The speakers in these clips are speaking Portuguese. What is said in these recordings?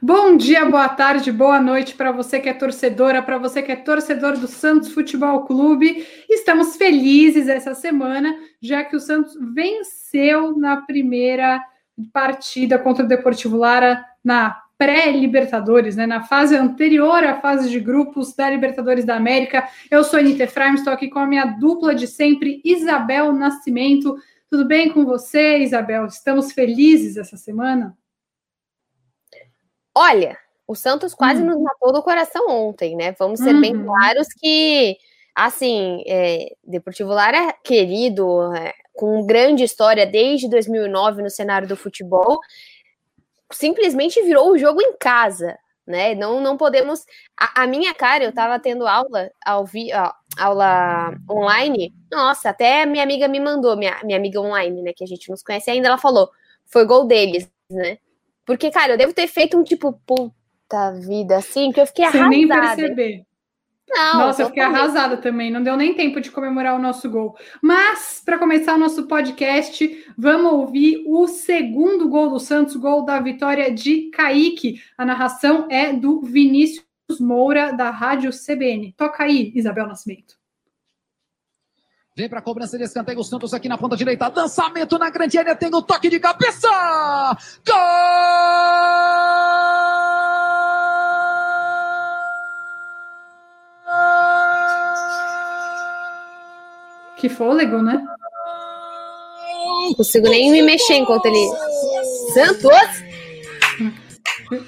Bom dia, boa tarde, boa noite para você que é torcedora, para você que é torcedor do Santos Futebol Clube. Estamos felizes essa semana, já que o Santos venceu na primeira partida contra o Deportivo Lara na pré-Libertadores, né, na fase anterior à fase de grupos da Libertadores da América. Eu sou a Anitta Efraim, estou aqui com a minha dupla de sempre, Isabel Nascimento. Tudo bem com você, Isabel? Estamos felizes essa semana? Olha, o Santos quase hum. nos matou do coração ontem, né? Vamos ser uhum. bem claros que, assim, é, Deportivo Lara é querido, é, com grande história desde 2009 no cenário do futebol, simplesmente virou o jogo em casa, né? Não, não podemos. A, a minha cara, eu tava tendo aula ao vi, ó, aula online. Nossa, até minha amiga me mandou, minha, minha amiga online, né? Que a gente nos conhece ainda, ela falou: foi gol deles, né? Porque, cara, eu devo ter feito um tipo, puta vida, assim, que eu fiquei Sem arrasada. nem perceber. Não, Nossa, eu fiquei arrasada também. Não deu nem tempo de comemorar o nosso gol. Mas, para começar o nosso podcast, vamos ouvir o segundo gol do Santos, gol da vitória de Kaique. A narração é do Vinícius Moura, da Rádio CBN. Toca aí, Isabel Nascimento. Vem para a cobrança de escanteio. O Santos aqui na ponta direita. Lançamento na grande área. Tem o toque de cabeça. Gol! Que fôlego, né? Não consigo nem me mexer enquanto ele. Santos!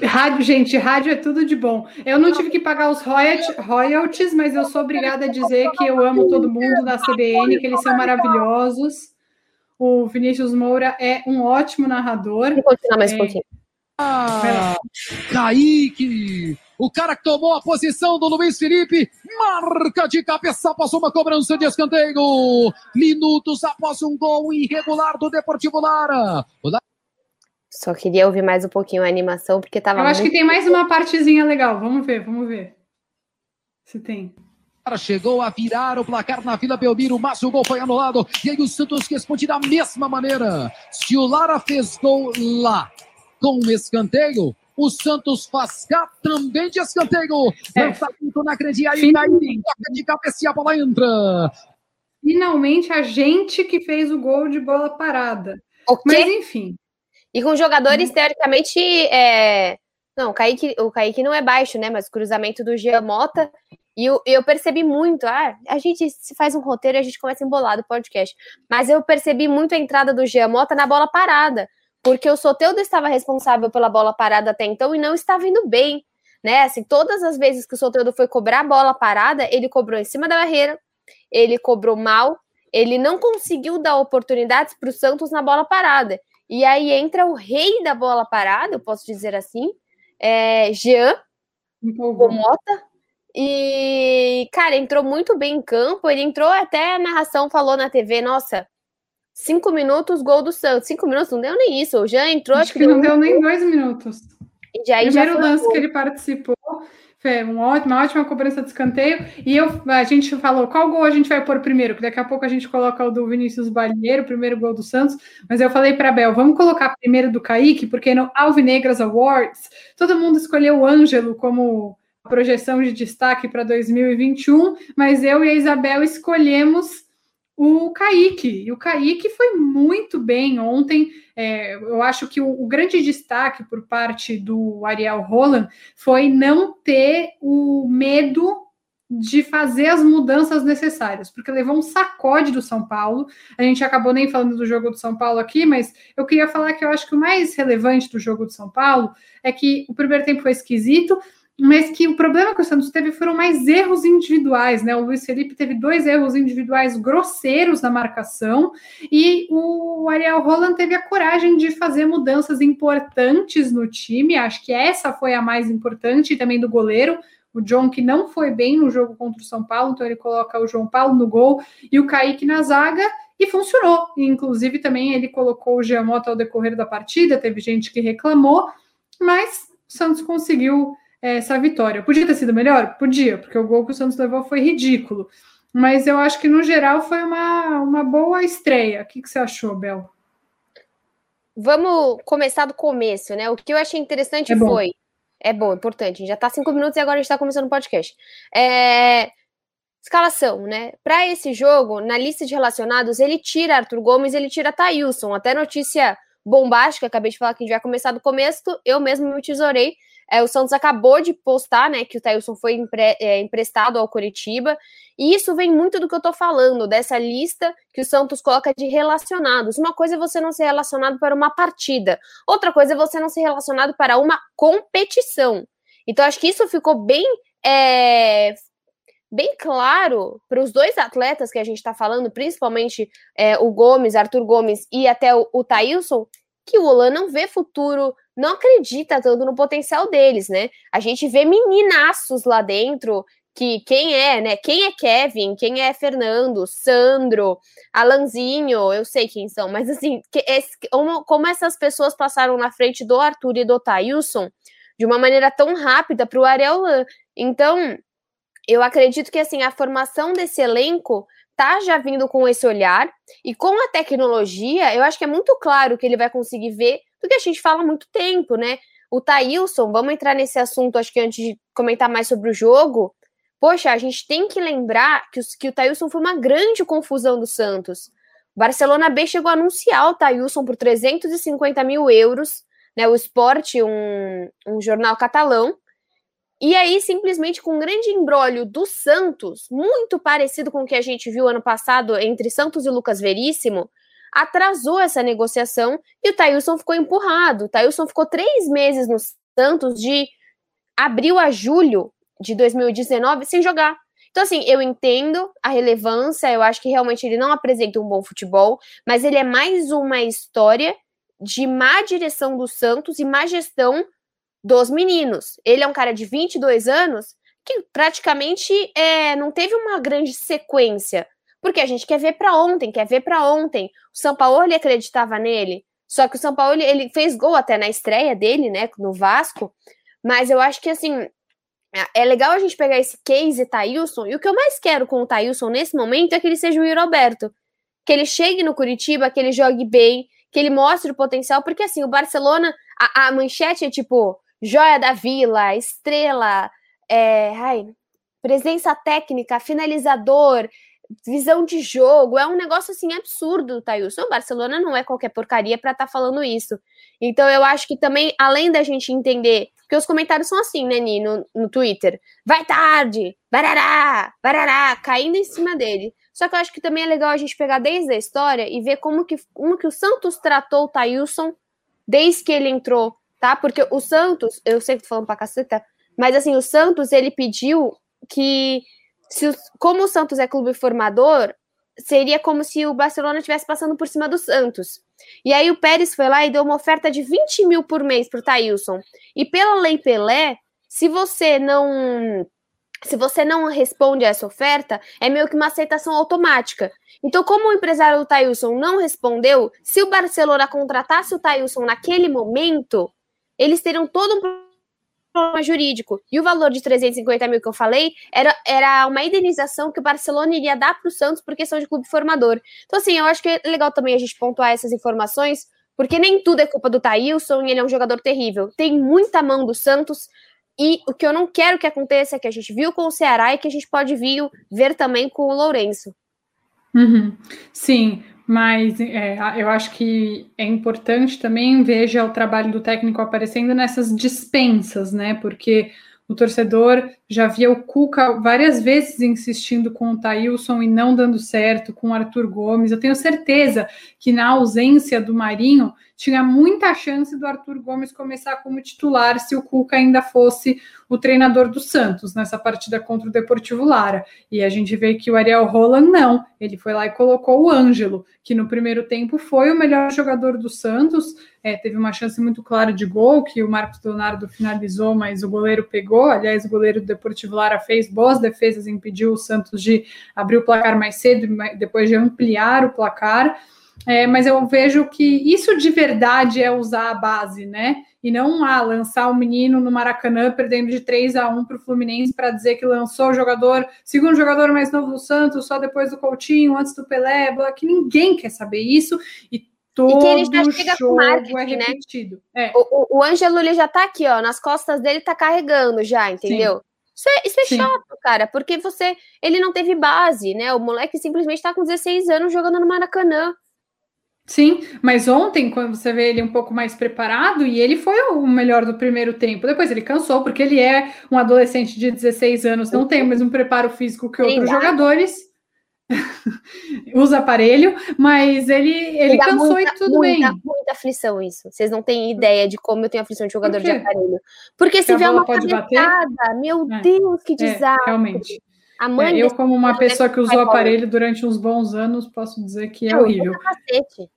Rádio, gente, rádio é tudo de bom. Eu não tive que pagar os royalties, mas eu sou obrigada a dizer que eu amo todo mundo da CBN, que eles são maravilhosos. O Vinícius Moura é um ótimo narrador. Vou continuar mais um é... pouquinho. Ah, Kaique! O cara que tomou a posição do Luiz Felipe, marca de cabeça após uma cobrança de escanteio. Minutos após um gol irregular do Deportivo Lara. Só queria ouvir mais um pouquinho a animação, porque tava. Eu acho que tem mais uma partezinha legal. Vamos ver, vamos ver. Se tem. Chegou a virar o placar na Vila Belmiro, mas o gol foi anulado. E aí o Santos responde da mesma maneira. Se o Lara fez gol lá com um escanteio, o Santos faz cá também de escanteio. É. Lançamento na grande área aí toca de cabeça e a bola entra. Finalmente a gente que fez o gol de bola parada. Mas enfim. E com jogadores, uhum. teoricamente, é... não, o Kaique, o Kaique não é baixo, né? Mas o cruzamento do Gia Mota. E eu, eu percebi muito, ah, a gente se faz um roteiro e a gente começa embolado o podcast. Mas eu percebi muito a entrada do Gia Mota na bola parada. Porque o Soteudo estava responsável pela bola parada até então e não estava indo bem. Né? Assim, todas as vezes que o Soteudo foi cobrar a bola parada, ele cobrou em cima da barreira, ele cobrou mal, ele não conseguiu dar oportunidades para o Santos na bola parada. E aí entra o rei da bola parada, eu posso dizer assim, é, Jean Mota. E, cara, entrou muito bem em campo. Ele entrou até a narração falou na TV, nossa, cinco minutos, gol do Santos. Cinco minutos, não deu nem isso. O Jean entrou. Acho, acho que, não deu nem dois minutos. E já, Primeiro já lance que ele participou foi uma ótima, uma ótima cobrança de escanteio. E eu, a gente falou qual gol a gente vai pôr primeiro, que daqui a pouco a gente coloca o do Vinícius Balheiro, o primeiro gol do Santos. Mas eu falei para Bel, vamos colocar primeiro do Kaique, porque no Alvinegras Awards todo mundo escolheu o Ângelo como projeção de destaque para 2021, mas eu e a Isabel escolhemos o Kaique. E o Kaique foi muito bem ontem. É, eu acho que o, o, grande destaque por parte do Ariel Roland foi não ter o medo de fazer as mudanças necessárias, porque levou um sacode do São Paulo. A gente acabou nem falando do jogo do São Paulo aqui, mas eu queria falar que eu acho que o mais relevante do jogo do São Paulo é que o primeiro tempo foi esquisito, mas que o problema que o Santos teve foram mais erros individuais, né? O Luiz Felipe teve dois erros individuais grosseiros na marcação e o Ariel Roland teve a coragem de fazer mudanças importantes no time. Acho que essa foi a mais importante, também do goleiro. o John, que não foi bem no jogo contra o São Paulo, então ele coloca o João Paulo no gol e o Kaique na zaga, e funcionou. Inclusive, também ele colocou o Giamotto ao decorrer da partida, teve gente que reclamou, mas o Santos conseguiu essa vitória. Podia ter sido melhor? Podia, porque o gol que o Santos levou foi ridículo. Mas eu acho que, no geral, foi uma, uma boa estreia. O que, que você achou, Bel? Vamos começar do começo, né? O que eu achei interessante é foi. É bom, importante. Já tá cinco minutos e agora a gente tá começando o podcast. É... Escalação, né? Para esse jogo, na lista de relacionados, ele tira Arthur Gomes, ele tira Thailson. Até notícia bombástica, acabei de falar que a gente vai começar do começo, eu mesmo me tesourei. É, o Santos acabou de postar, né, que o Thailson foi empre é, emprestado ao Curitiba, e isso vem muito do que eu tô falando, dessa lista que o Santos coloca de relacionados. Uma coisa é você não ser relacionado para uma partida, outra coisa é você não ser relacionado para uma competição. Então, acho que isso ficou bem é, bem claro para os dois atletas que a gente está falando, principalmente é, o Gomes, Arthur Gomes e até o, o Thailson, que o Olan não vê futuro, não acredita tanto no potencial deles, né? A gente vê meninaços lá dentro, que quem é, né? Quem é Kevin, quem é Fernando, Sandro, Alanzinho, eu sei quem são, mas assim, como, como essas pessoas passaram na frente do Arthur e do Thailson de uma maneira tão rápida para o Ariel Lan. Então, eu acredito que assim a formação desse elenco tá já vindo com esse olhar e com a tecnologia, eu acho que é muito claro que ele vai conseguir ver do que a gente fala há muito tempo, né? O Thailson, vamos entrar nesse assunto, acho que antes de comentar mais sobre o jogo. Poxa, a gente tem que lembrar que, os, que o Thailson foi uma grande confusão do Santos. O Barcelona B chegou a anunciar o Thailson por 350 mil euros, né? O Esporte, um, um jornal catalão, e aí, simplesmente com um grande embrólio do Santos, muito parecido com o que a gente viu ano passado entre Santos e Lucas Veríssimo, atrasou essa negociação e o Thailson ficou empurrado. O Thailson ficou três meses no Santos de abril a julho de 2019 sem jogar. Então, assim, eu entendo a relevância, eu acho que realmente ele não apresenta um bom futebol, mas ele é mais uma história de má direção do Santos e má gestão dos meninos. Ele é um cara de 22 anos que praticamente é, não teve uma grande sequência, porque a gente quer ver para ontem, quer ver para ontem. O São Paulo ele acreditava nele, só que o São Paulo ele fez gol até na estreia dele, né, no Vasco, mas eu acho que assim, é legal a gente pegar esse case Thailson, e o que eu mais quero com o Thailson nesse momento é que ele seja o Yuri Alberto, que ele chegue no Curitiba, que ele jogue bem, que ele mostre o potencial, porque assim, o Barcelona, a, a manchete é tipo, joia da vila, estrela, é, ai, presença técnica, finalizador, visão de jogo, é um negócio assim absurdo, Thailson. O Barcelona não é qualquer porcaria para estar tá falando isso. Então eu acho que também, além da gente entender, porque os comentários são assim, né, Ni, no, no Twitter, vai tarde, barará, barará, caindo em cima dele. Só que eu acho que também é legal a gente pegar desde a história e ver como que, como que o Santos tratou o Thailson desde que ele entrou tá? Porque o Santos, eu sei que tô falando pra caceta, mas assim, o Santos, ele pediu que, se, como o Santos é clube formador, seria como se o Barcelona estivesse passando por cima do Santos. E aí o Pérez foi lá e deu uma oferta de 20 mil por mês pro Thailson. E pela lei Pelé, se você não se você não responde a essa oferta, é meio que uma aceitação automática. Então, como o empresário do Thailson não respondeu, se o Barcelona contratasse o Thailson naquele momento, eles teriam todo um problema jurídico. E o valor de 350 mil que eu falei era, era uma indenização que o Barcelona iria dar para o Santos por questão de clube formador. Então, assim, eu acho que é legal também a gente pontuar essas informações, porque nem tudo é culpa do Thailson e ele é um jogador terrível. Tem muita mão do Santos. E o que eu não quero que aconteça é que a gente viu com o Ceará e que a gente pode vir, ver também com o Lourenço. Uhum. Sim, mas é, eu acho que é importante também veja o trabalho do técnico aparecendo nessas dispensas, né? Porque o torcedor já via o Cuca várias vezes insistindo com o Thailson e não dando certo, com o Arthur Gomes. Eu tenho certeza que na ausência do Marinho tinha muita chance do Arthur Gomes começar como titular se o Cuca ainda fosse o treinador do Santos nessa partida contra o Deportivo Lara. E a gente vê que o Ariel Roland não, ele foi lá e colocou o Ângelo, que no primeiro tempo foi o melhor jogador do Santos, é, teve uma chance muito clara de gol, que o Marcos Leonardo finalizou, mas o goleiro pegou. Aliás, o goleiro do Deportivo Lara fez boas defesas, impediu o Santos de abrir o placar mais cedo, depois de ampliar o placar. É, mas eu vejo que isso de verdade é usar a base, né? E não ah, lançar o menino no Maracanã perdendo de 3 a 1 para o Fluminense para dizer que lançou o jogador, segundo jogador mais novo do Santos, só depois do Coutinho, antes do Pelé, que ninguém quer saber isso. E todo e que ele já chega com marketing, é né? repetido. Né? É. O, o, o Ângelo ele já tá aqui, ó, nas costas dele tá carregando já, entendeu? Sim. Isso é, isso é chato, cara, porque você. Ele não teve base, né? O moleque simplesmente tá com 16 anos jogando no Maracanã. Sim, mas ontem, quando você vê ele um pouco mais preparado, e ele foi o melhor do primeiro tempo, depois ele cansou, porque ele é um adolescente de 16 anos, não tem o mesmo preparo físico que outros jogadores. usa aparelho, mas ele, ele cansou muita, e tudo muita, bem. Muita aflição isso. Vocês não têm ideia de como eu tenho aflição de jogador de aparelho. Porque se vê uma cabeçada, meu é, Deus, que é, desastre. É, realmente. É, eu, como uma pessoa que usou aparelho durante uns bons anos, posso dizer que é eu horrível. Capacete.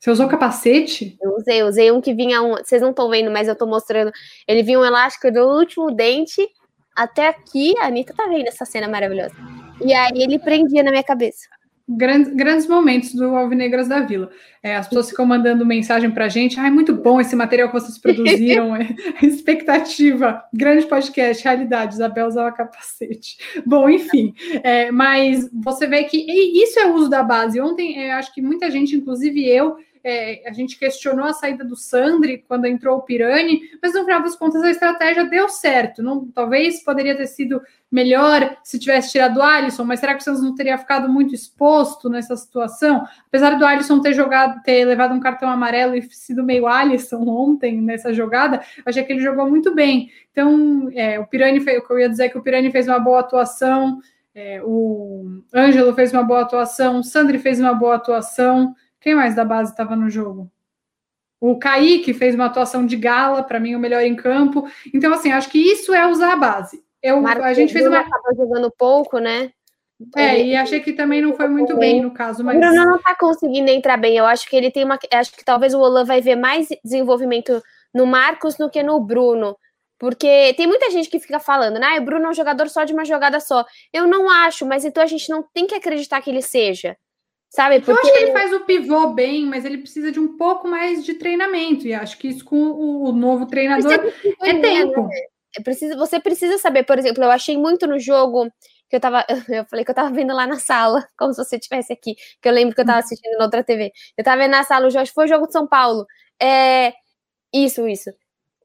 Você usou capacete? Eu usei, usei um que vinha um. Vocês não estão vendo, mas eu estou mostrando. Ele vinha um elástico do último dente até aqui. A Anitta tá vendo essa cena maravilhosa. E aí ele prendia na minha cabeça. Grandes, grandes momentos do Alvinegras da Vila. É, as pessoas ficam mandando mensagem para a gente. Ai, muito bom esse material que vocês produziram. é, expectativa. Grande podcast, realidade. Isabel usava capacete. Bom, enfim. É, mas você vê que isso é o uso da base. Ontem, é, acho que muita gente, inclusive eu, é, a gente questionou a saída do Sandri quando entrou o Pirani, mas no final das contas a estratégia deu certo. Não, talvez poderia ter sido melhor se tivesse tirado o Alisson, mas será que o Santos não teria ficado muito exposto nessa situação? Apesar do Alisson ter jogado, ter levado um cartão amarelo e sido meio Alisson ontem nessa jogada, achei que ele jogou muito bem. Então, é, o Pirani fez, eu ia dizer é que o Pirani fez uma boa atuação. É, o Ângelo fez uma boa atuação, o Sandri fez uma boa atuação. Quem mais da base estava no jogo? O Kaique fez uma atuação de gala, para mim, o melhor em campo. Então, assim, acho que isso é usar a base. Eu, a gente fez uma. acabou jogando pouco, né? É, ele... e achei que também não foi muito bem no caso, mas. O Bruno não tá conseguindo entrar bem. Eu acho que ele tem uma. Acho que talvez o Olan vai ver mais desenvolvimento no Marcos do que no Bruno. Porque tem muita gente que fica falando, né? Ah, o Bruno é um jogador só de uma jogada só. Eu não acho, mas então a gente não tem que acreditar que ele seja. Sabe? Porque... Eu acho que ele faz o pivô bem, mas ele precisa de um pouco mais de treinamento. E acho que isso com o novo treinador é tempo. É preciso, você precisa saber, por exemplo, eu achei muito no jogo que eu tava, eu falei que eu tava vendo lá na sala, como se você estivesse aqui, que eu lembro que eu tava assistindo na outra TV. Eu tava vendo na sala o jogo, foi o jogo de São Paulo. É, isso, isso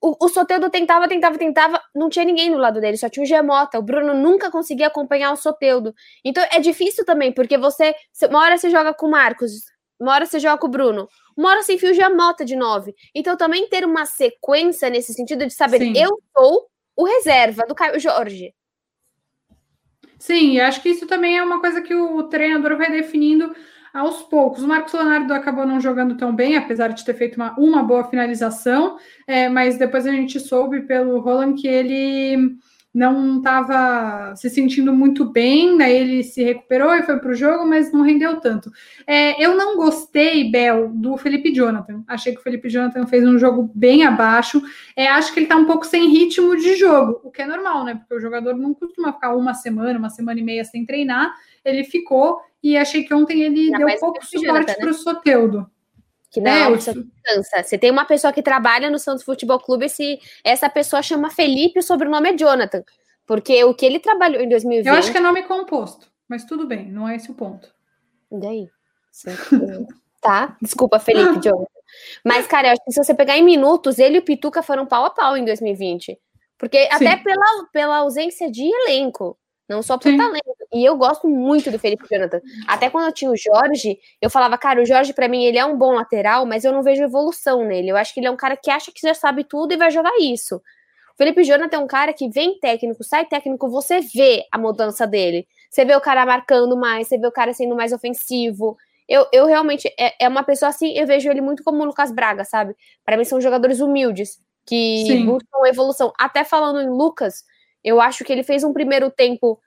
o, o Soteudo tentava, tentava, tentava, não tinha ninguém do lado dele, só tinha o Gemota. O Bruno nunca conseguia acompanhar o Soteudo. Então é difícil também, porque você. Uma hora você joga com o Marcos, uma hora você joga com o Bruno, uma hora você enfia o Gemota de nove. Então também ter uma sequência nesse sentido de saber, Sim. eu sou o reserva do Caio Jorge. Sim, acho que isso também é uma coisa que o treinador vai definindo aos poucos. O Marcos Leonardo acabou não jogando tão bem, apesar de ter feito uma, uma boa finalização, é, mas depois a gente soube pelo Roland que ele não estava se sentindo muito bem, daí ele se recuperou e foi para o jogo, mas não rendeu tanto. É, eu não gostei, Bel, do Felipe Jonathan. Achei que o Felipe Jonathan fez um jogo bem abaixo. É, acho que ele está um pouco sem ritmo de jogo, o que é normal, né? Porque o jogador não costuma ficar uma semana, uma semana e meia sem treinar. Ele ficou e achei que ontem ele deu pouco suporte para o Soteudo. Que não é, é cansa. Você tem uma pessoa que trabalha no Santos Futebol Clube, se essa pessoa chama Felipe, o sobrenome é Jonathan. Porque o que ele trabalhou em 2020. Eu acho que é nome composto, mas tudo bem, não é esse o ponto. E daí? tá? Desculpa, Felipe, Jonathan. Mas, cara, eu acho que se você pegar em minutos, ele e o Pituca foram pau a pau em 2020. Porque Sim. até pela, pela ausência de elenco. Não só por Sim. talento. E eu gosto muito do Felipe Jonathan. Até quando eu tinha o Jorge, eu falava, cara, o Jorge, para mim, ele é um bom lateral, mas eu não vejo evolução nele. Eu acho que ele é um cara que acha que já sabe tudo e vai jogar isso. O Felipe Jonathan é um cara que vem técnico, sai técnico, você vê a mudança dele. Você vê o cara marcando mais, você vê o cara sendo mais ofensivo. Eu, eu realmente, é, é uma pessoa assim, eu vejo ele muito como o Lucas Braga, sabe? Para mim são jogadores humildes, que Sim. buscam evolução. Até falando em Lucas, eu acho que ele fez um primeiro tempo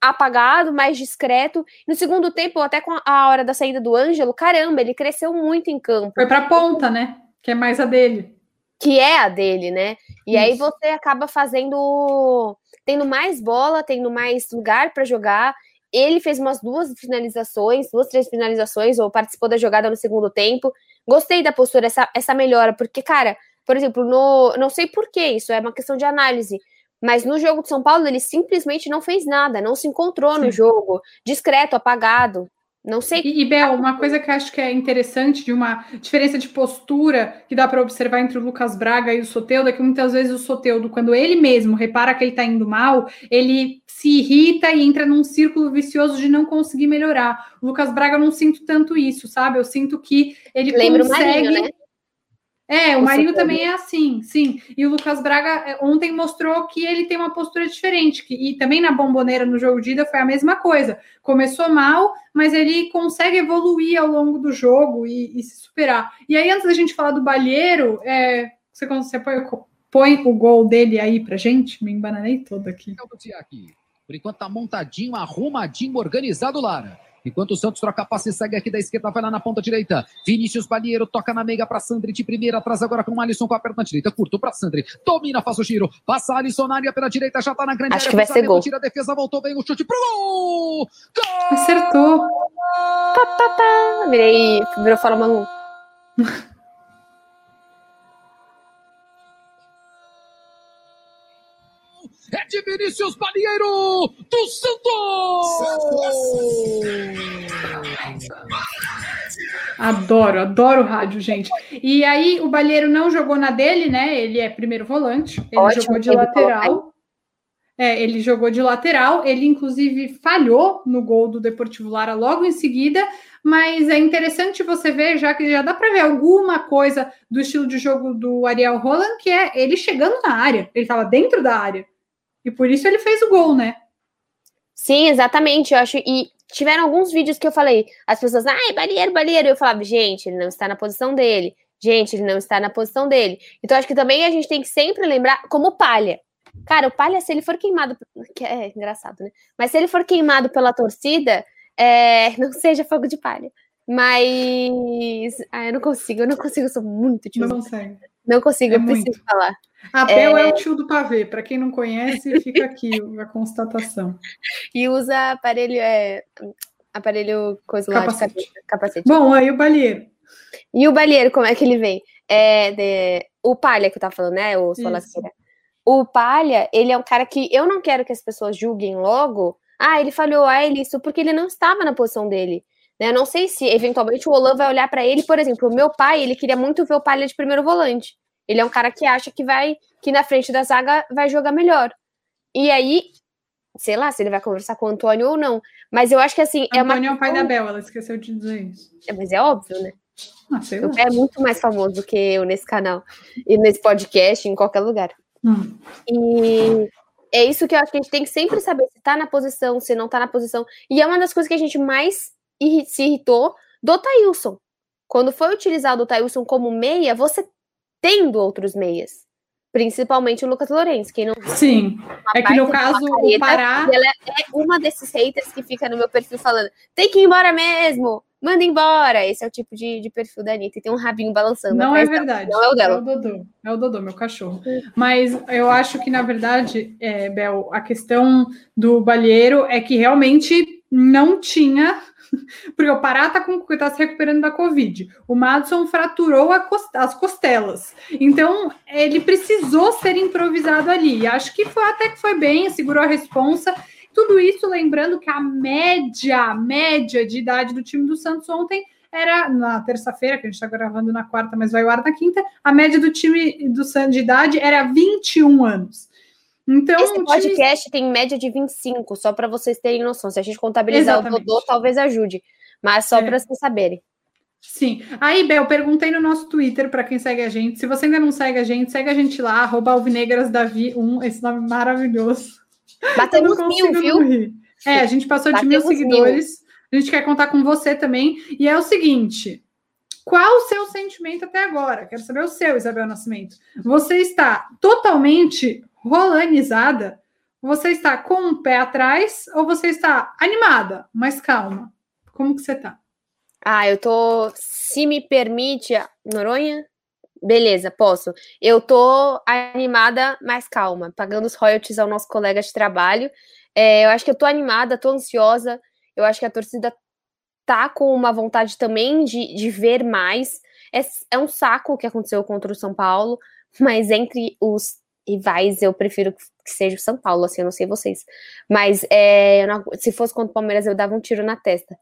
apagado, mais discreto. No segundo tempo, até com a hora da saída do Ângelo, caramba, ele cresceu muito em campo. Foi para ponta, né? Que é mais a dele. Que é a dele, né? E Isso. aí você acaba fazendo tendo mais bola, tendo mais lugar para jogar. Ele fez umas duas finalizações, duas, três finalizações, ou participou da jogada no segundo tempo. Gostei da postura, essa, essa melhora, porque, cara, por exemplo, no. Não sei por que isso, é uma questão de análise. Mas no jogo de São Paulo, ele simplesmente não fez nada, não se encontrou Sim. no jogo, discreto, apagado. Não sei. E, e Bel, uma coisa que eu acho que é interessante de uma diferença de postura que dá para observar entre o Lucas Braga e o Soteudo é que muitas vezes o Soteudo, quando ele mesmo repara que ele está indo mal, ele se irrita e entra num círculo vicioso de não conseguir melhorar. O Lucas Braga eu não sinto tanto isso, sabe? Eu sinto que ele Lembra consegue. O Marinho, né? É, o Marinho também é assim, sim. E o Lucas Braga é, ontem mostrou que ele tem uma postura diferente. Que, e também na bomboneira, no jogo de ida, foi a mesma coisa. Começou mal, mas ele consegue evoluir ao longo do jogo e, e se superar. E aí, antes da gente falar do Balheiro, é, você, você põe, põe, o gol dele aí pra gente? Me embananei todo aqui. Por enquanto tá montadinho, arrumadinho, organizado, Lara. Enquanto o Santos troca passe, segue aqui da esquerda, vai lá na ponta direita. Vinícius Balieiro toca na meiga para Sandri de primeira, atrás agora com o Alisson com a perna direita, curto para Sandri. Domina, faz o giro, passa Alisson na área pela direita, já tá na grande Acho área. Acho que vai ser gol. Tira a defesa, voltou bem o chute pro gol! gol! Acertou. Tá, tá, tá. Virei, virou Fórmula 1. É de Vinícius Balieiro do Santos! Adoro, adoro rádio, gente. E aí, o Balheiro não jogou na dele, né? Ele é primeiro volante, ele Ótimo, jogou de lateral. É, ele jogou de lateral, ele inclusive falhou no gol do Deportivo Lara logo em seguida, mas é interessante você ver, já que já dá para ver alguma coisa do estilo de jogo do Ariel Roland, que é ele chegando na área, ele estava dentro da área. E por isso ele fez o gol, né? Sim, exatamente. Eu acho. E tiveram alguns vídeos que eu falei, as pessoas, ai, barreiro, barreiro. Eu falava, gente, ele não está na posição dele. Gente, ele não está na posição dele. Então, acho que também a gente tem que sempre lembrar como palha. Cara, o palha, se ele for queimado. Que é engraçado, né? Mas se ele for queimado pela torcida, é... não seja fogo de palha. Mas. Ah, eu não consigo, eu não consigo, eu sou muito tio. Não consegue. Não consigo, é eu preciso muito. falar. Abel é... é o tio do pavê. Para quem não conhece, fica aqui a constatação. E usa aparelho, é, aparelho coisa lá capacete. de capacete. Bom, aí o balheiro. E o balheiro, como é que ele vem? É de, o palha que eu tava falando, né? O Solasqueira. O palha, ele é um cara que eu não quero que as pessoas julguem logo. Ah, ele falhou, ah, ele isso, porque ele não estava na posição dele. Né? Eu não sei se eventualmente o Olan vai olhar para ele, por exemplo, o meu pai, ele queria muito ver o Palha de primeiro volante. Ele é um cara que acha que vai, que na frente da zaga vai jogar melhor. E aí, sei lá se ele vai conversar com o Antônio ou não. Mas eu acho que assim. Antônio é, uma... é o pai da Bel, ela esqueceu de dizer isso. É, mas é óbvio, né? Ah, o pai é muito mais famoso do que eu nesse canal. E nesse podcast, em qualquer lugar. Hum. E é isso que eu acho que a gente tem que sempre saber se tá na posição, se não tá na posição. E é uma das coisas que a gente mais se irritou do Tailson. Quando foi utilizado o Tailson como meia, você tendo outros meias. Principalmente o Lucas Lourenço, quem não Sim, é que no caso careta, o Pará... Ela é uma desses haters que fica no meu perfil falando tem que ir embora mesmo, manda embora. Esse é o tipo de, de perfil da Anitta e tem um rabinho balançando. Não é verdade. Não é o dela. É o Dodô, é o Dodô, meu cachorro. Mas eu acho que, na verdade, é, Bel, a questão do balheiro é que realmente não tinha porque o Pará está tá se recuperando da Covid. O Madison fraturou as costelas. Então, ele precisou ser improvisado ali. Acho que foi até que foi bem, segurou a responsa. Tudo isso lembrando que a média, média de idade do time do Santos ontem era na terça-feira, que a gente está gravando na quarta, mas vai ao ar na quinta, a média do time do Santos de idade era 21 anos. Então, Esse podcast tem média de 25, só para vocês terem noção. Se a gente contabilizar Exatamente. o Dodô, talvez ajude. Mas só é. para vocês saberem. Sim. Aí, Bel, perguntei no nosso Twitter para quem segue a gente. Se você ainda não segue a gente, segue a gente lá, arroba alvinegrasdavi1, esse nome maravilhoso. Batemos mil, viu? É, a gente passou de mil seguidores. Mil. A gente quer contar com você também. E é o seguinte: qual o seu sentimento até agora? Quero saber o seu, Isabel Nascimento. Você está totalmente rolanizada? Você está com um pé atrás ou você está animada, mas calma? Como que você está? Ah, eu tô, se me permite, Noronha, beleza, posso. Eu tô animada, mas calma, pagando os royalties ao nosso colega de trabalho. É, eu acho que eu tô animada, tô ansiosa. Eu acho que a torcida tá com uma vontade também de, de ver mais. É, é um saco o que aconteceu contra o São Paulo, mas entre os rivais eu prefiro que seja o São Paulo, assim, eu não sei vocês. Mas é, não, se fosse contra o Palmeiras, eu dava um tiro na testa.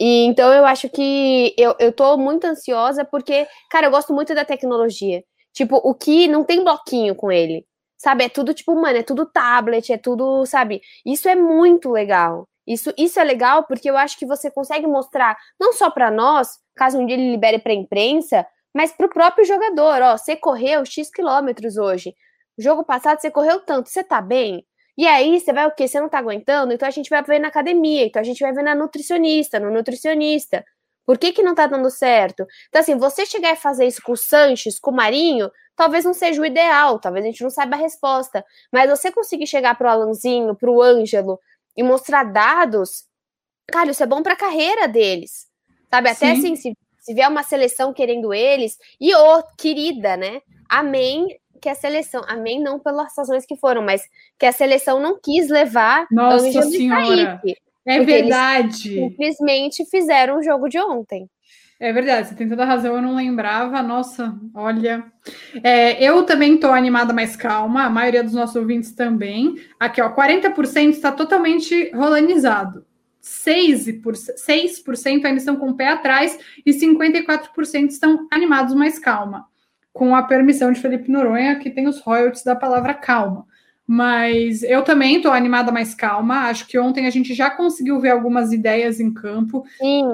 E então eu acho que eu, eu tô muito ansiosa porque, cara, eu gosto muito da tecnologia. Tipo, o que não tem bloquinho com ele. Sabe? É tudo tipo, mano, é tudo tablet, é tudo, sabe? Isso é muito legal. Isso, isso é legal porque eu acho que você consegue mostrar, não só para nós, caso um dia ele libere para imprensa, mas para o próprio jogador. Ó, você correu X quilômetros hoje. Jogo passado você correu tanto, você tá bem? E aí, você vai o quê? Você não tá aguentando? Então a gente vai ver na academia, então a gente vai ver na nutricionista, no nutricionista. Por que, que não tá dando certo? Então, assim, você chegar e fazer isso com o Sanches, com o Marinho, talvez não seja o ideal, talvez a gente não saiba a resposta. Mas você conseguir chegar pro Alanzinho, pro Ângelo e mostrar dados, cara, isso é bom pra carreira deles. Sabe? Até Sim. assim, se, se vier uma seleção querendo eles, e ô, oh, querida, né? Amém que a seleção, amém não pelas razões que foram, mas que a seleção não quis levar Nossa senhora. é verdade. simplesmente fizeram o jogo de ontem. É verdade, você tem toda a razão, eu não lembrava. Nossa, olha. É, eu também estou animada, mais calma, a maioria dos nossos ouvintes também. Aqui, ó, 40% está totalmente rolanizado. 6%, 6% ainda estão com o pé atrás e 54% estão animados, mais calma com a permissão de Felipe Noronha, que tem os royalties da palavra calma. Mas eu também estou animada mais calma. Acho que ontem a gente já conseguiu ver algumas ideias em campo.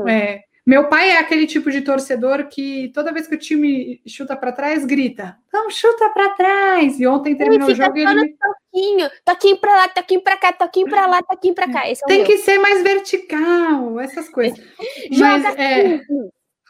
É, meu pai é aquele tipo de torcedor que toda vez que o time chuta para trás, grita: Não, chuta para trás! E ontem terminou o jogo e ele. Me... Toquinho, toquinho para lá, toquinho para cá, toquinho para lá, toquinho para cá. É Tem que ser mais vertical, essas coisas. Mas, é...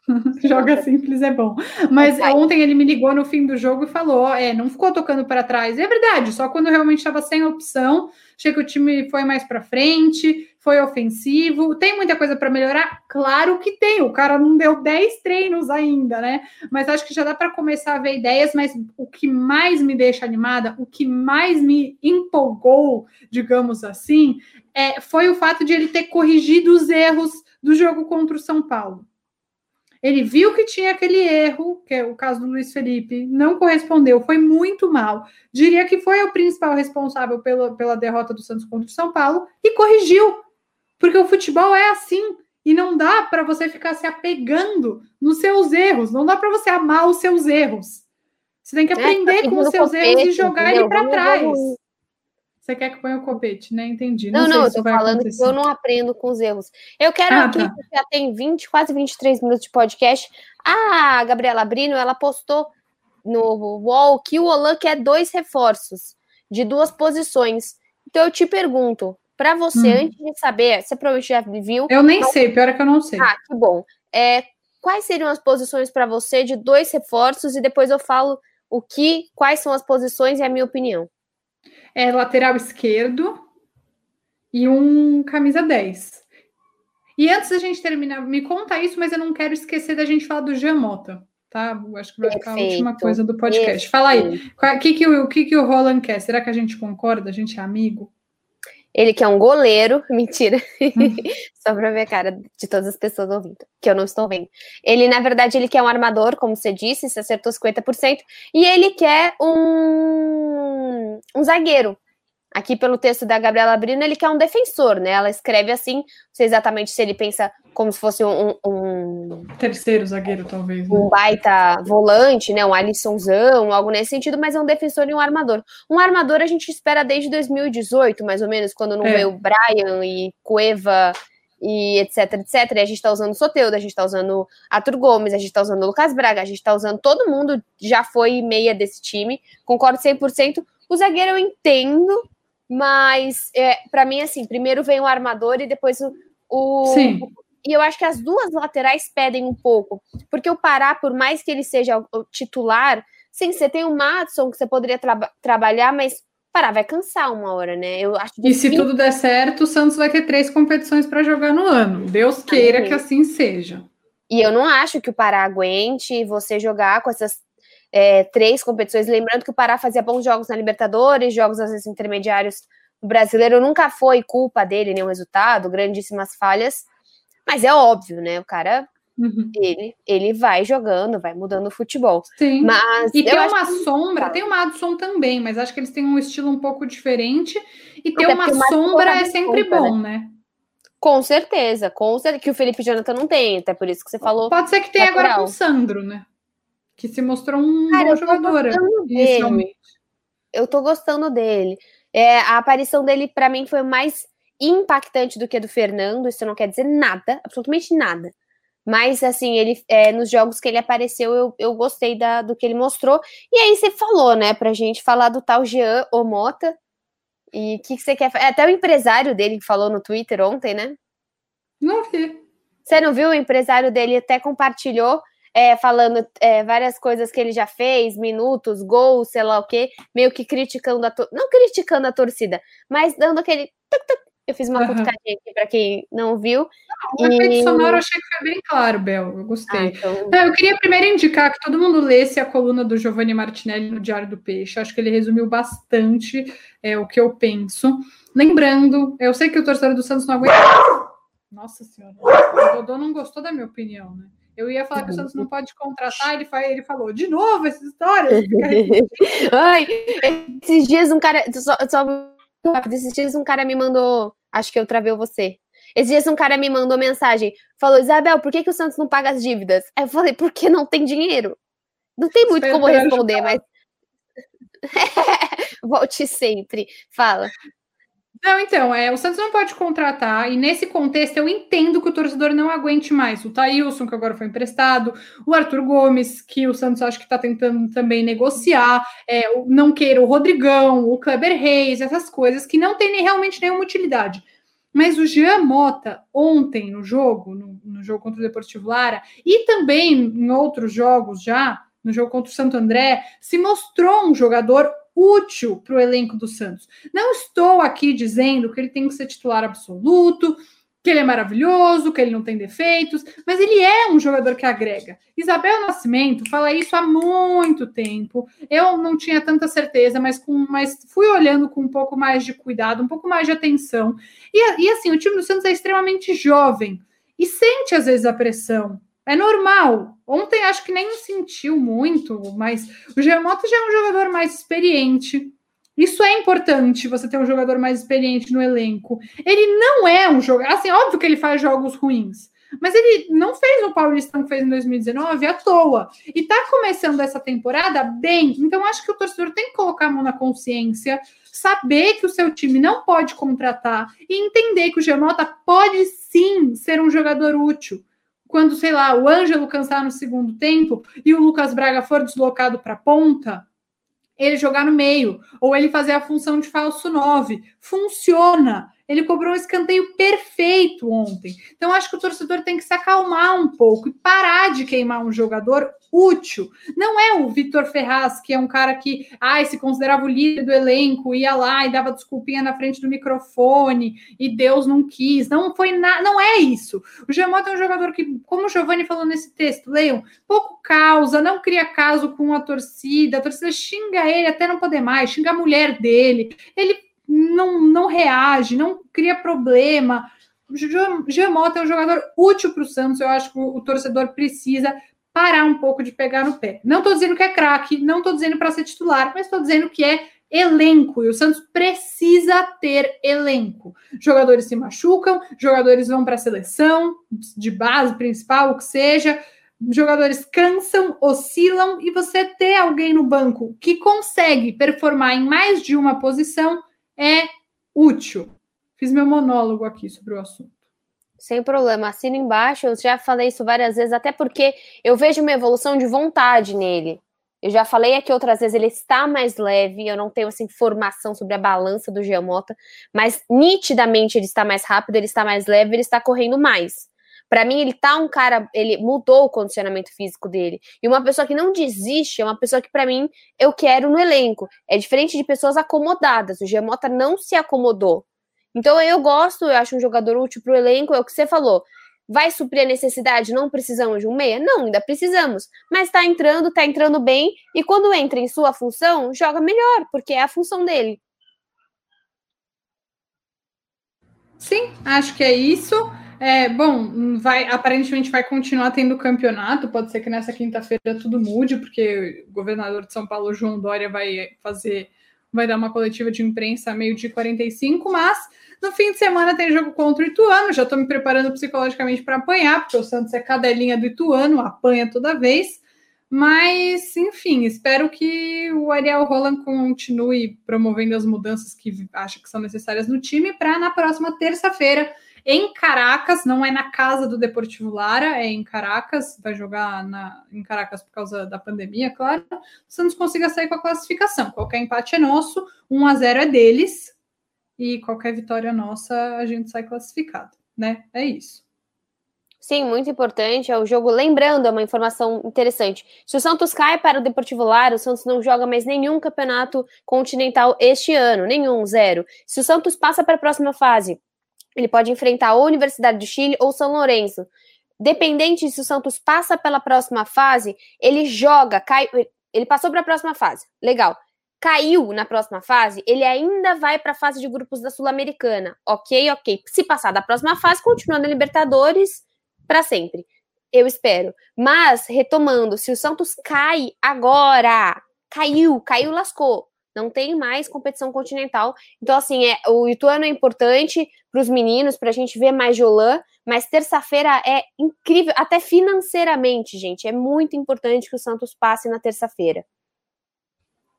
Joga simples é bom. Mas ontem ele me ligou no fim do jogo e falou: é, não ficou tocando para trás. E é verdade, só quando realmente estava sem opção. Achei que o time foi mais para frente, foi ofensivo. Tem muita coisa para melhorar? Claro que tem. O cara não deu 10 treinos ainda, né? Mas acho que já dá para começar a ver ideias. Mas o que mais me deixa animada, o que mais me empolgou, digamos assim, é, foi o fato de ele ter corrigido os erros do jogo contra o São Paulo. Ele viu que tinha aquele erro, que é o caso do Luiz Felipe, não correspondeu, foi muito mal. Diria que foi o principal responsável pela, pela derrota do Santos contra o São Paulo e corrigiu. Porque o futebol é assim. E não dá para você ficar se apegando nos seus erros. Não dá para você amar os seus erros. Você tem que aprender é, tá com os seus erros e jogar entendeu? ele para trás. Você quer que ponha o copete, né? Entendi. Não, não, não eu tô falando acontecer. que eu não aprendo com os erros. Eu quero ah, aqui, tá. já tem 20, quase 23 minutos de podcast. A Gabriela Brino, ela postou no wall que o Olan quer dois reforços de duas posições. Então eu te pergunto, para você, hum. antes de saber, você provavelmente já viu. Eu nem sei, pior é que eu não sei. Ah, que bom. É, quais seriam as posições para você de dois reforços e depois eu falo o que, quais são as posições e a minha opinião é lateral esquerdo e um camisa 10. E antes da gente terminar, me conta isso, mas eu não quero esquecer da gente falar do Giamota, tá? Acho que vai ficar a última coisa do podcast. Perfeito. Fala aí, o que, que, o que, que o Roland quer? Será que a gente concorda? A gente é amigo? Ele quer um goleiro, mentira. Hum. Só pra ver a cara de todas as pessoas ouvindo, que eu não estou vendo. Ele, na verdade, ele quer um armador, como você disse, se acertou 50%, e ele quer um, um zagueiro. Aqui pelo texto da Gabriela Brino, ele quer um defensor, né? Ela escreve assim, não sei exatamente se ele pensa como se fosse um. um Terceiro zagueiro, talvez. Né? Um baita volante, né? Um Alissonzão, algo nesse sentido, mas é um defensor e um armador. Um armador a gente espera desde 2018, mais ou menos, quando não é. veio Brian e Cueva e etc, etc. E a gente tá usando o Soteudo, a gente tá usando Arthur Gomes, a gente tá usando o Lucas Braga, a gente tá usando todo mundo, já foi meia desse time, concordo 100%. O zagueiro eu entendo, mas é, para mim, assim, primeiro vem o armador e depois o, O, Sim. E eu acho que as duas laterais pedem um pouco. Porque o Pará, por mais que ele seja o titular, sim, você tem o Matson que você poderia tra trabalhar, mas Pará vai cansar uma hora, né? Eu acho e se tudo der certo, o Santos vai ter três competições para jogar no ano. Deus queira que assim seja. E eu não acho que o Pará aguente você jogar com essas é, três competições. Lembrando que o Pará fazia bons jogos na Libertadores, jogos às vezes intermediários no brasileiro. Nunca foi culpa dele nenhum resultado, grandíssimas falhas. Mas é óbvio, né? O cara Uhum. Ele, ele vai jogando, vai mudando o futebol. Sim. Mas e tem uma sombra, tem o Madison também, mas acho que eles têm um estilo um pouco diferente. E ter uma sombra é sempre conta, bom, né? né? Com certeza, com certeza, que o Felipe Jonathan não tem, até por isso que você falou. Pode ser que tenha agora com o Sandro, né? Que se mostrou um Cara, bom jogador. Dele. Eu tô gostando dele. É, a aparição dele, para mim, foi mais impactante do que a do Fernando. Isso não quer dizer nada, absolutamente nada. Mas, assim, ele é, nos jogos que ele apareceu, eu, eu gostei da, do que ele mostrou. E aí você falou, né, pra gente falar do tal Jean Omota. E o que, que você quer fazer? Até o empresário dele que falou no Twitter ontem, né? Não vi. Você não viu? O empresário dele até compartilhou, é, falando é, várias coisas que ele já fez, minutos, gols, sei lá o quê, meio que criticando a torcida. Não criticando a torcida, mas dando aquele. Eu fiz uma uhum. cutucadinha aqui para quem não viu. Não, o e... efeito sonoro eu achei que foi bem claro, Bel. Eu gostei. Ah, então... não, eu queria primeiro indicar que todo mundo lesse a coluna do Giovanni Martinelli no Diário do Peixe. Acho que ele resumiu bastante é, o que eu penso. Lembrando, eu sei que o torcedor do Santos não aguenta. Nossa Senhora, o Dodô não gostou da minha opinião, né? Eu ia falar que o Santos não pode contratar, ele, ele falou, de novo essa história. Ai, esses dias um cara. Só, só esses dias um cara me mandou. Acho que eu travei você. Esses dias um cara me mandou mensagem. Falou, Isabel, por que, que o Santos não paga as dívidas? Aí eu falei, porque não tem dinheiro. Não tem muito como responder, mas. Volte sempre. Fala. Não, então, é, o Santos não pode contratar, e nesse contexto eu entendo que o torcedor não aguente mais. O Thailson, que agora foi emprestado, o Arthur Gomes, que o Santos acho que está tentando também negociar, é, o, não queira o Rodrigão, o Kleber Reis, essas coisas que não tem nem, realmente nenhuma utilidade. Mas o Jean Mota, ontem no jogo, no, no jogo contra o Deportivo Lara, e também em outros jogos já, no jogo contra o Santo André, se mostrou um jogador útil para o elenco do Santos. Não estou aqui dizendo que ele tem que ser titular absoluto, que ele é maravilhoso, que ele não tem defeitos, mas ele é um jogador que agrega. Isabel Nascimento fala isso há muito tempo. Eu não tinha tanta certeza, mas, com, mas fui olhando com um pouco mais de cuidado, um pouco mais de atenção. E, e assim, o time do Santos é extremamente jovem e sente às vezes a pressão. É normal. Ontem acho que nem sentiu muito, mas o Giamotto já é um jogador mais experiente. Isso é importante, você ter um jogador mais experiente no elenco. Ele não é um jogador. Assim, óbvio que ele faz jogos ruins, mas ele não fez o Paulistão que fez em 2019 à toa. E tá começando essa temporada bem. Então, acho que o torcedor tem que colocar a mão na consciência, saber que o seu time não pode contratar e entender que o Giamota pode sim ser um jogador útil quando, sei lá, o Ângelo cansar no segundo tempo e o Lucas Braga for deslocado para a ponta, ele jogar no meio, ou ele fazer a função de falso 9. Funciona. Ele cobrou um escanteio perfeito ontem. Então, acho que o torcedor tem que se acalmar um pouco e parar de queimar um jogador útil. Não é o Vitor Ferraz, que é um cara que ai, se considerava o líder do elenco, ia lá e dava desculpinha na frente do microfone e Deus não quis. Não foi nada, não é isso. O Giamotto é um jogador que, como o Giovanni falou nesse texto, leiam, pouco causa, não cria caso com a torcida, a torcida xinga ele até não poder mais, xinga a mulher dele. Ele não, não reage, não cria problema. O Jean Mota é um jogador útil para o Santos. Eu acho que o, o, torcedor precisa parar um pouco de pegar no pé. Não estou dizendo que é craque, não estou dizendo para ser titular, mas estou dizendo que é elenco. E o Santos precisa ter elenco. Jogadores se machucam, jogadores vão para a seleção, de base principal, o que seja. Jogadores cansam, oscilam, e você ter alguém no banco que consegue performar em mais de uma posição é útil. Fiz meu monólogo aqui sobre o assunto. Sem problema, assina embaixo. Eu já falei isso várias vezes, até porque eu vejo uma evolução de vontade nele. Eu já falei aqui outras vezes, ele está mais leve. Eu não tenho essa informação sobre a balança do Giamota, mas nitidamente ele está mais rápido, ele está mais leve, ele está correndo mais. Para mim, ele tá um cara, ele mudou o condicionamento físico dele. E uma pessoa que não desiste é uma pessoa que, para mim, eu quero no elenco. É diferente de pessoas acomodadas. O Giamota não se acomodou. Então, eu gosto, eu acho um jogador útil para o elenco, é o que você falou. Vai suprir a necessidade? Não precisamos de um meia? Não, ainda precisamos. Mas tá entrando, tá entrando bem. E quando entra em sua função, joga melhor, porque é a função dele. Sim, acho que é isso. É, bom, vai, aparentemente vai continuar tendo campeonato. Pode ser que nessa quinta-feira tudo mude, porque o governador de São Paulo, João Dória, vai fazer, vai dar uma coletiva de imprensa meio de 45, mas no fim de semana tem jogo contra o Ituano. Já estou me preparando psicologicamente para apanhar, porque o Santos é cadelinha do Ituano, apanha toda vez. Mas, enfim, espero que o Ariel Roland continue promovendo as mudanças que acha que são necessárias no time para na próxima terça-feira em Caracas, não é na casa do Deportivo Lara, é em Caracas, vai jogar na, em Caracas por causa da pandemia, claro. O Santos consiga sair com a classificação. Qualquer empate é nosso, 1 a 0 é deles, e qualquer vitória nossa, a gente sai classificado, né? É isso. Sim, muito importante. É o jogo. Lembrando, é uma informação interessante. Se o Santos cai para o Deportivo Lara, o Santos não joga mais nenhum campeonato continental este ano, nenhum, zero. Se o Santos passa para a próxima fase, ele pode enfrentar ou Universidade do Chile ou São Lourenço. Dependente se o Santos passa pela próxima fase, ele joga, cai, ele passou para a próxima fase. Legal. Caiu na próxima fase, ele ainda vai para a fase de grupos da Sul-Americana. Ok, ok. Se passar da próxima fase, continua na Libertadores para sempre. Eu espero. Mas, retomando, se o Santos cai agora, caiu, caiu, lascou não tem mais competição continental. Então, assim, é, o Ituano é importante para os meninos, para a gente ver mais Jolan, mas terça-feira é incrível, até financeiramente, gente. É muito importante que o Santos passe na terça-feira.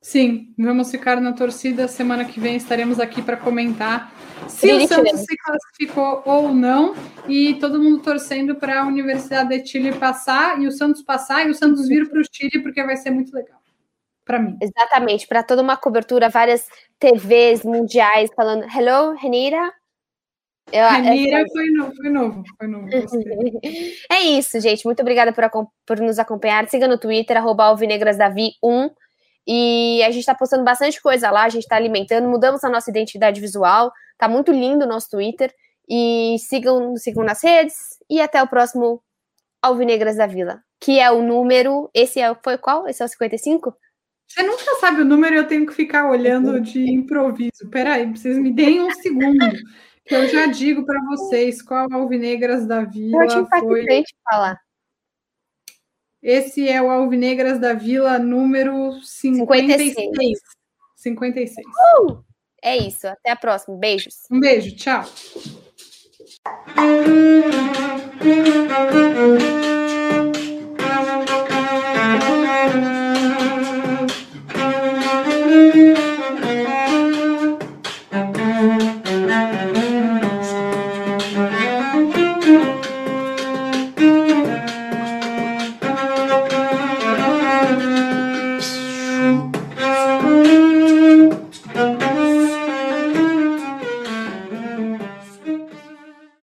Sim, vamos ficar na torcida. Semana que vem estaremos aqui para comentar se o Santos se classificou ou não. E todo mundo torcendo para a Universidade de Chile passar e o Santos passar e o Santos vir para o Chile, porque vai ser muito legal para mim. Exatamente, para toda uma cobertura, várias TVs mundiais falando Hello, Renira. Eu, Renira essa... foi novo, foi novo, foi novo. é isso, gente. Muito obrigada por, por nos acompanhar. Siga no Twitter, alvinegrasdavi1. E a gente está postando bastante coisa lá, a gente está alimentando, mudamos a nossa identidade visual. Tá muito lindo o nosso Twitter. E sigam, sigam nas redes. E até o próximo Alvinegras da Vila, que é o número. Esse é, foi qual? Esse é o 55? Você nunca sabe o número e eu tenho que ficar olhando de improviso. Peraí, vocês me deem um segundo. que eu já digo para vocês qual Alvinegras da Vila eu foi. falar. Esse é o Alvinegras da Vila número 56. 56. 56. Uh! É isso. Até a próxima. Beijos. Um beijo. Tchau.